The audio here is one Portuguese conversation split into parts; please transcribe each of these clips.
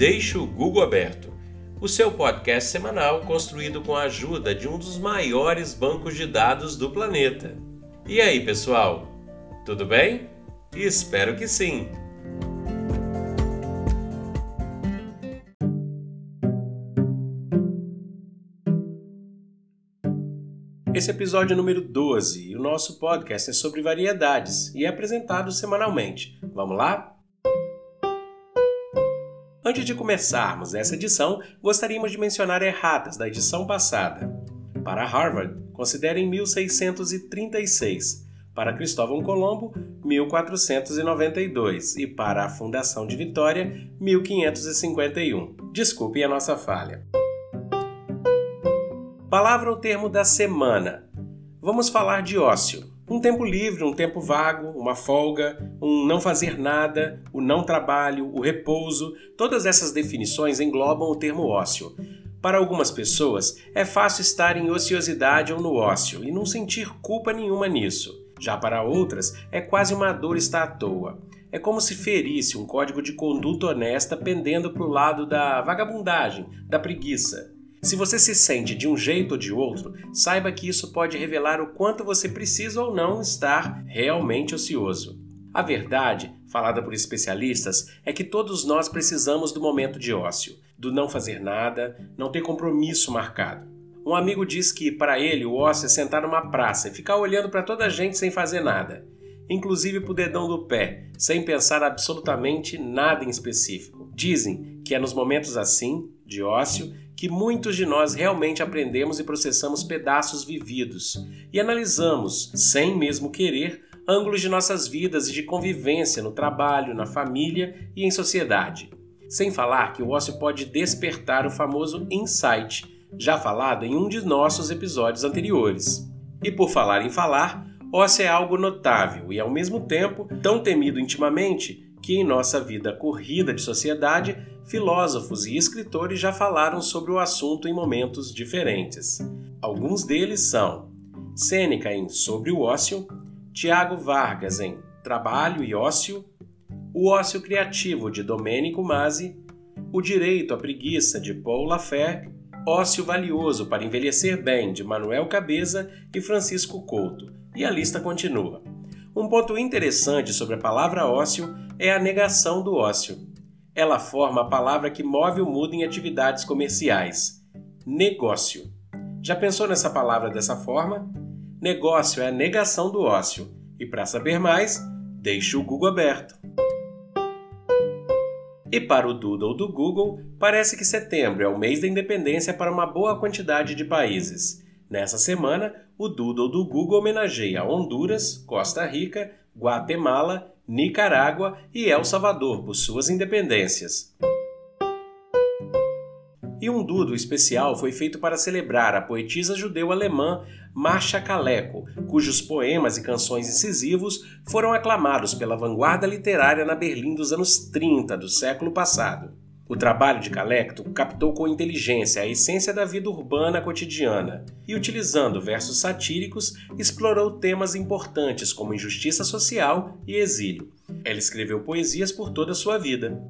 Deixe o Google aberto, o seu podcast semanal construído com a ajuda de um dos maiores bancos de dados do planeta. E aí, pessoal? Tudo bem? Espero que sim! Esse é episódio número 12 e o nosso podcast é sobre variedades e é apresentado semanalmente. Vamos lá? Antes de começarmos essa edição, gostaríamos de mencionar erratas da edição passada. Para Harvard, considerem 1636. Para Cristóvão Colombo, 1492 e para a Fundação de Vitória, 1551. Desculpem a nossa falha. Palavra ou termo da semana. Vamos falar de ócio. Um tempo livre, um tempo vago, uma folga, um não fazer nada, o não trabalho, o repouso, todas essas definições englobam o termo ócio. Para algumas pessoas, é fácil estar em ociosidade ou no ócio e não sentir culpa nenhuma nisso. Já para outras, é quase uma dor estar à toa. É como se ferisse um código de conduta honesta pendendo para o lado da vagabundagem, da preguiça. Se você se sente de um jeito ou de outro, saiba que isso pode revelar o quanto você precisa ou não estar realmente ocioso. A verdade, falada por especialistas, é que todos nós precisamos do momento de ócio, do não fazer nada, não ter compromisso marcado. Um amigo diz que, para ele, o ócio é sentar numa praça e ficar olhando para toda a gente sem fazer nada, inclusive para o dedão do pé, sem pensar absolutamente nada em específico. Dizem que é nos momentos assim, de ócio, que muitos de nós realmente aprendemos e processamos pedaços vividos e analisamos, sem mesmo querer, ângulos de nossas vidas e de convivência no trabalho, na família e em sociedade. Sem falar que o ócio pode despertar o famoso insight, já falado em um de nossos episódios anteriores. E por falar em falar, ócio é algo notável e ao mesmo tempo tão temido intimamente que em nossa vida corrida de sociedade, filósofos e escritores já falaram sobre o assunto em momentos diferentes. Alguns deles são Sêneca em Sobre o Ócio, Tiago Vargas em Trabalho e Ócio, O Ócio Criativo de Domênico Masi, O Direito à Preguiça de Paul Lafer, Ócio Valioso para Envelhecer Bem de Manuel Cabeza e Francisco Couto, e a lista continua. Um ponto interessante sobre a palavra ócio é a negação do ócio. Ela forma a palavra que move o mundo em atividades comerciais: negócio. Já pensou nessa palavra dessa forma? Negócio é a negação do ócio. E para saber mais, deixe o Google aberto. E para o Doodle do Google, parece que setembro é o mês da independência para uma boa quantidade de países. Nessa semana, o Doodle do Google homenageia Honduras, Costa Rica, Guatemala, Nicarágua e El Salvador por suas independências. E um dudo especial foi feito para celebrar a poetisa judeu-alemã Marcia Kaleko, cujos poemas e canções incisivos foram aclamados pela vanguarda literária na Berlim dos anos 30 do século passado. O trabalho de Calecto captou com inteligência a essência da vida urbana cotidiana e, utilizando versos satíricos, explorou temas importantes como injustiça social e exílio. Ela escreveu poesias por toda a sua vida.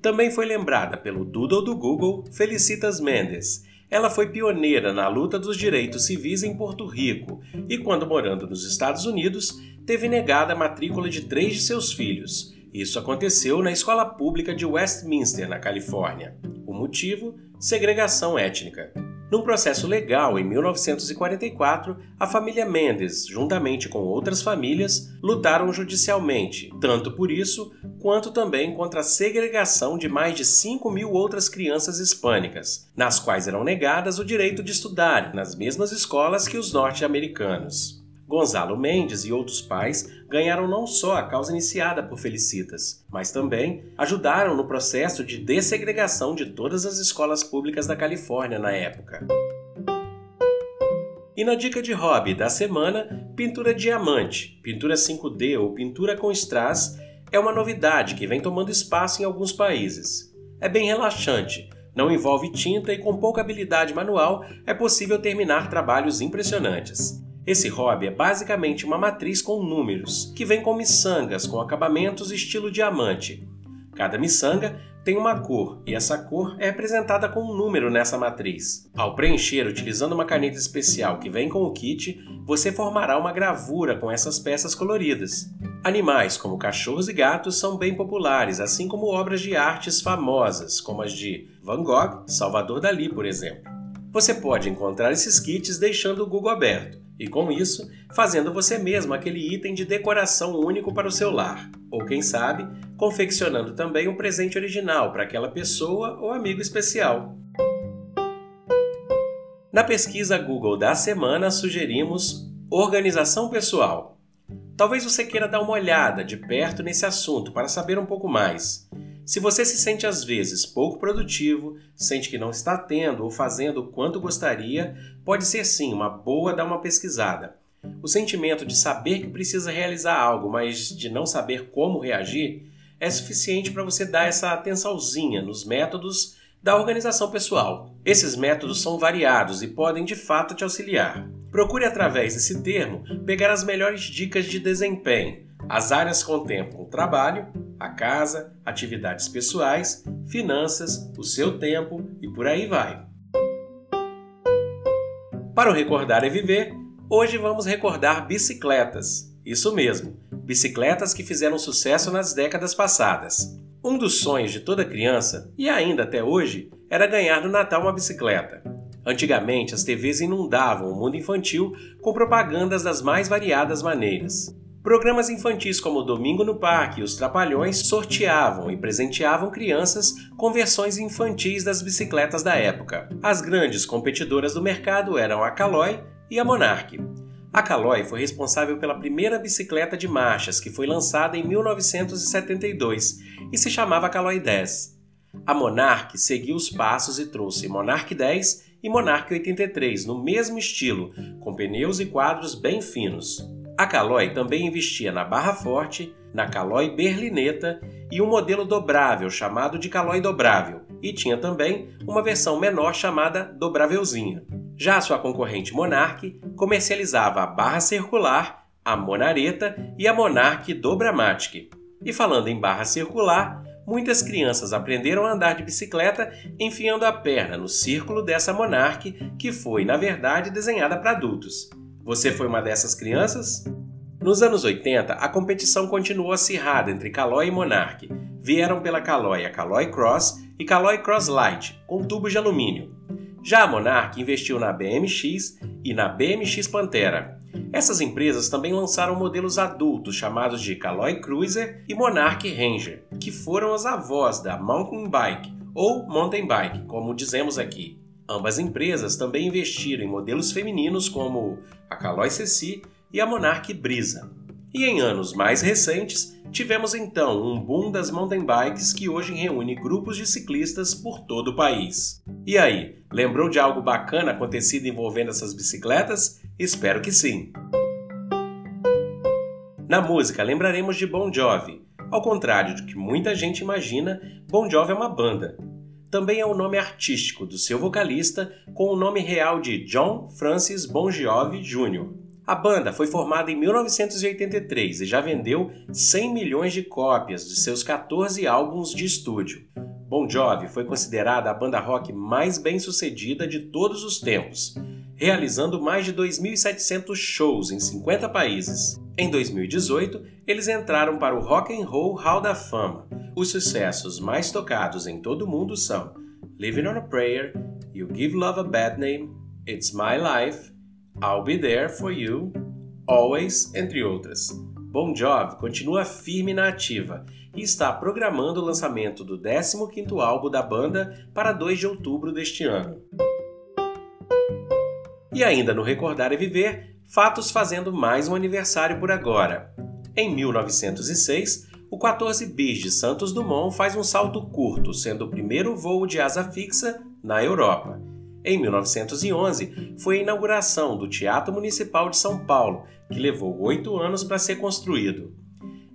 Também foi lembrada pelo Doodle do Google Felicitas Mendes. Ela foi pioneira na luta dos direitos civis em Porto Rico e, quando morando nos Estados Unidos, teve negada a matrícula de três de seus filhos isso aconteceu na escola pública de Westminster, na Califórnia. O motivo? Segregação étnica. Num processo legal em 1944, a família Mendes, juntamente com outras famílias, lutaram judicialmente, tanto por isso quanto também contra a segregação de mais de 5 mil outras crianças hispânicas, nas quais eram negadas o direito de estudar nas mesmas escolas que os norte-americanos. Gonzalo Mendes e outros pais ganharam não só a causa iniciada por Felicitas, mas também ajudaram no processo de dessegregação de todas as escolas públicas da Califórnia na época. E na dica de hobby da semana, pintura diamante, pintura 5D ou pintura com strass é uma novidade que vem tomando espaço em alguns países. É bem relaxante, não envolve tinta e com pouca habilidade manual é possível terminar trabalhos impressionantes. Esse hobby é basicamente uma matriz com números, que vem com miçangas com acabamentos estilo diamante. Cada miçanga tem uma cor e essa cor é representada com um número nessa matriz. Ao preencher utilizando uma caneta especial que vem com o kit, você formará uma gravura com essas peças coloridas. Animais como cachorros e gatos são bem populares, assim como obras de artes famosas, como as de Van Gogh, Salvador Dali, por exemplo. Você pode encontrar esses kits deixando o Google aberto e, com isso, fazendo você mesmo aquele item de decoração único para o seu lar, ou quem sabe, confeccionando também um presente original para aquela pessoa ou amigo especial. Na pesquisa Google da semana, sugerimos organização pessoal. Talvez você queira dar uma olhada de perto nesse assunto para saber um pouco mais. Se você se sente às vezes pouco produtivo, sente que não está tendo ou fazendo o quanto gostaria, pode ser sim uma boa dar uma pesquisada. O sentimento de saber que precisa realizar algo, mas de não saber como reagir, é suficiente para você dar essa atençãozinha nos métodos da organização pessoal. Esses métodos são variados e podem de fato te auxiliar. Procure através desse termo pegar as melhores dicas de desempenho. As áreas contemplam trabalho, a casa, atividades pessoais, finanças, o seu tempo e por aí vai. Para o Recordar e Viver, hoje vamos recordar bicicletas. Isso mesmo, bicicletas que fizeram sucesso nas décadas passadas. Um dos sonhos de toda criança, e ainda até hoje, era ganhar no Natal uma bicicleta. Antigamente, as TVs inundavam o mundo infantil com propagandas das mais variadas maneiras. Programas infantis como Domingo no Parque e Os Trapalhões sorteavam e presenteavam crianças com versões infantis das bicicletas da época. As grandes competidoras do mercado eram a Caloi e a Monarch. A Caloi foi responsável pela primeira bicicleta de marchas, que foi lançada em 1972 e se chamava Caloi 10. A Monarch seguiu os passos e trouxe Monarch 10 e Monarch 83 no mesmo estilo, com pneus e quadros bem finos. A Caloi também investia na barra forte, na Caloi berlineta e um modelo dobrável chamado de Caloi dobrável, e tinha também uma versão menor chamada dobrávelzinha. Já a sua concorrente Monarch comercializava a barra circular, a Monareta e a Monarch Dobramatic. E falando em barra circular, muitas crianças aprenderam a andar de bicicleta enfiando a perna no círculo dessa Monarch, que foi, na verdade, desenhada para adultos. Você foi uma dessas crianças? Nos anos 80, a competição continuou acirrada entre Caloi e Monarch. Vieram pela Caloi a Caloi Cross e Caloi Cross Light, com tubos de alumínio. Já a Monarch investiu na BMX e na BMX Pantera. Essas empresas também lançaram modelos adultos chamados de Caloi Cruiser e Monarch Ranger, que foram as avós da Mountain Bike ou Mountain Bike, como dizemos aqui. Ambas empresas também investiram em modelos femininos como a Caloi Ceci e a Monarch Brisa. E em anos mais recentes, tivemos então um boom das mountain bikes que hoje reúne grupos de ciclistas por todo o país. E aí, lembrou de algo bacana acontecido envolvendo essas bicicletas? Espero que sim! Na música, lembraremos de Bon Jovi. Ao contrário do que muita gente imagina, Bon Jovi é uma banda também é o nome artístico do seu vocalista, com o nome real de John Francis Bon Jovi Jr. A banda foi formada em 1983 e já vendeu 100 milhões de cópias de seus 14 álbuns de estúdio. Bon Jovi foi considerada a banda rock mais bem-sucedida de todos os tempos, realizando mais de 2.700 shows em 50 países. Em 2018, eles entraram para o Rock and Roll Hall da Fama. Os sucessos mais tocados em todo o mundo são Living on a Prayer, You Give Love a Bad Name, It's My Life, I'll Be There for You, Always, entre outras. Bon Jovi continua firme na ativa e está programando o lançamento do 15º álbum da banda para 2 de outubro deste ano. E ainda no Recordar e Viver, fatos fazendo mais um aniversário por agora. Em 1906, o 14 bis de Santos Dumont faz um salto curto, sendo o primeiro voo de asa fixa na Europa. Em 1911, foi a inauguração do Teatro Municipal de São Paulo, que levou oito anos para ser construído.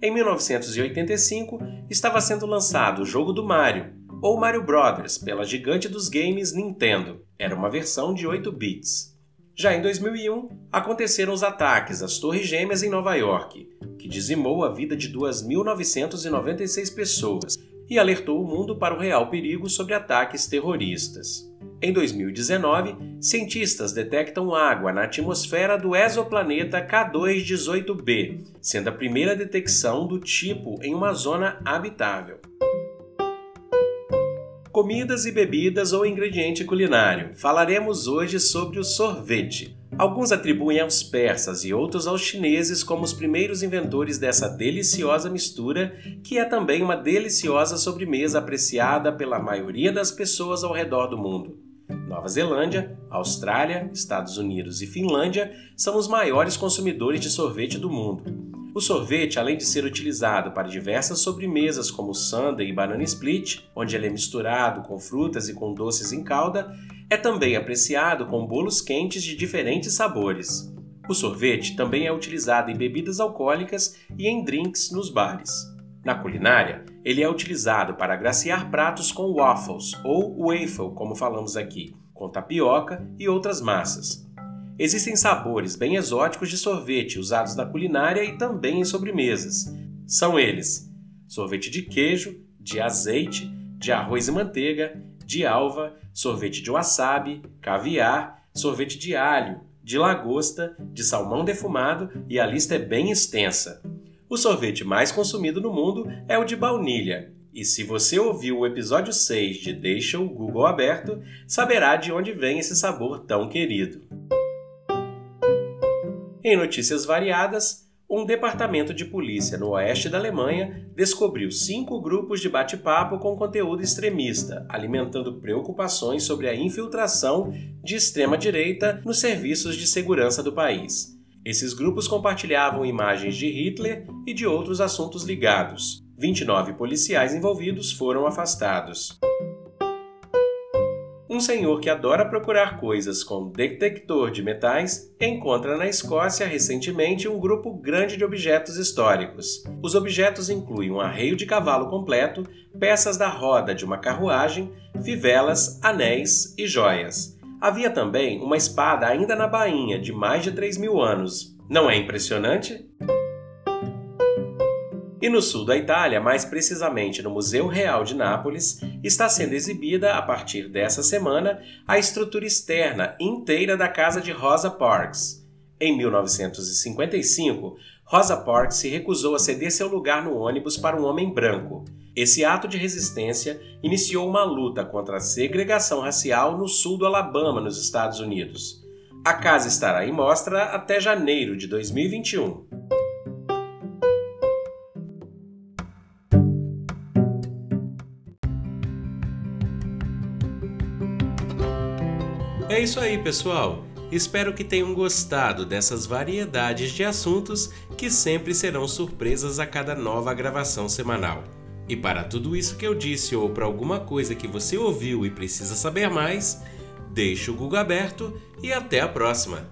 Em 1985, estava sendo lançado o jogo do Mario, ou Mario Brothers, pela gigante dos games Nintendo. Era uma versão de 8 bits. Já em 2001, aconteceram os ataques às Torres Gêmeas em Nova York, dizimou a vida de 2.996 pessoas e alertou o mundo para o real perigo sobre ataques terroristas. Em 2019, cientistas detectam água na atmosfera do exoplaneta K2-18b, sendo a primeira detecção do tipo em uma zona habitável. Comidas e bebidas ou ingrediente culinário. Falaremos hoje sobre o sorvete. Alguns atribuem aos persas e outros aos chineses como os primeiros inventores dessa deliciosa mistura, que é também uma deliciosa sobremesa apreciada pela maioria das pessoas ao redor do mundo. Nova Zelândia, Austrália, Estados Unidos e Finlândia são os maiores consumidores de sorvete do mundo. O sorvete, além de ser utilizado para diversas sobremesas como sundae e banana split, onde ele é misturado com frutas e com doces em calda, é também apreciado com bolos quentes de diferentes sabores. O sorvete também é utilizado em bebidas alcoólicas e em drinks nos bares. Na culinária, ele é utilizado para agraciar pratos com waffles ou waffle, como falamos aqui, com tapioca e outras massas. Existem sabores bem exóticos de sorvete usados na culinária e também em sobremesas. São eles: sorvete de queijo, de azeite, de arroz e manteiga, de alva, sorvete de wasabi, caviar, sorvete de alho, de lagosta, de salmão defumado e a lista é bem extensa. O sorvete mais consumido no mundo é o de baunilha. E se você ouviu o episódio 6 de Deixa o Google aberto, saberá de onde vem esse sabor tão querido. Em notícias variadas, um departamento de polícia no oeste da Alemanha descobriu cinco grupos de bate-papo com conteúdo extremista, alimentando preocupações sobre a infiltração de extrema-direita nos serviços de segurança do país. Esses grupos compartilhavam imagens de Hitler e de outros assuntos ligados. 29 policiais envolvidos foram afastados. Um senhor que adora procurar coisas com detector de metais encontra na Escócia recentemente um grupo grande de objetos históricos. Os objetos incluem um arreio de cavalo completo, peças da roda de uma carruagem, fivelas, anéis e joias. Havia também uma espada ainda na bainha de mais de 3 mil anos. Não é impressionante? E no sul da Itália, mais precisamente no Museu Real de Nápoles, está sendo exibida, a partir dessa semana, a estrutura externa inteira da casa de Rosa Parks. Em 1955, Rosa Parks se recusou a ceder seu lugar no ônibus para um homem branco. Esse ato de resistência iniciou uma luta contra a segregação racial no sul do Alabama, nos Estados Unidos. A casa estará em mostra até janeiro de 2021. É isso aí, pessoal. Espero que tenham gostado dessas variedades de assuntos que sempre serão surpresas a cada nova gravação semanal. E para tudo isso que eu disse ou para alguma coisa que você ouviu e precisa saber mais, deixe o Google aberto e até a próxima!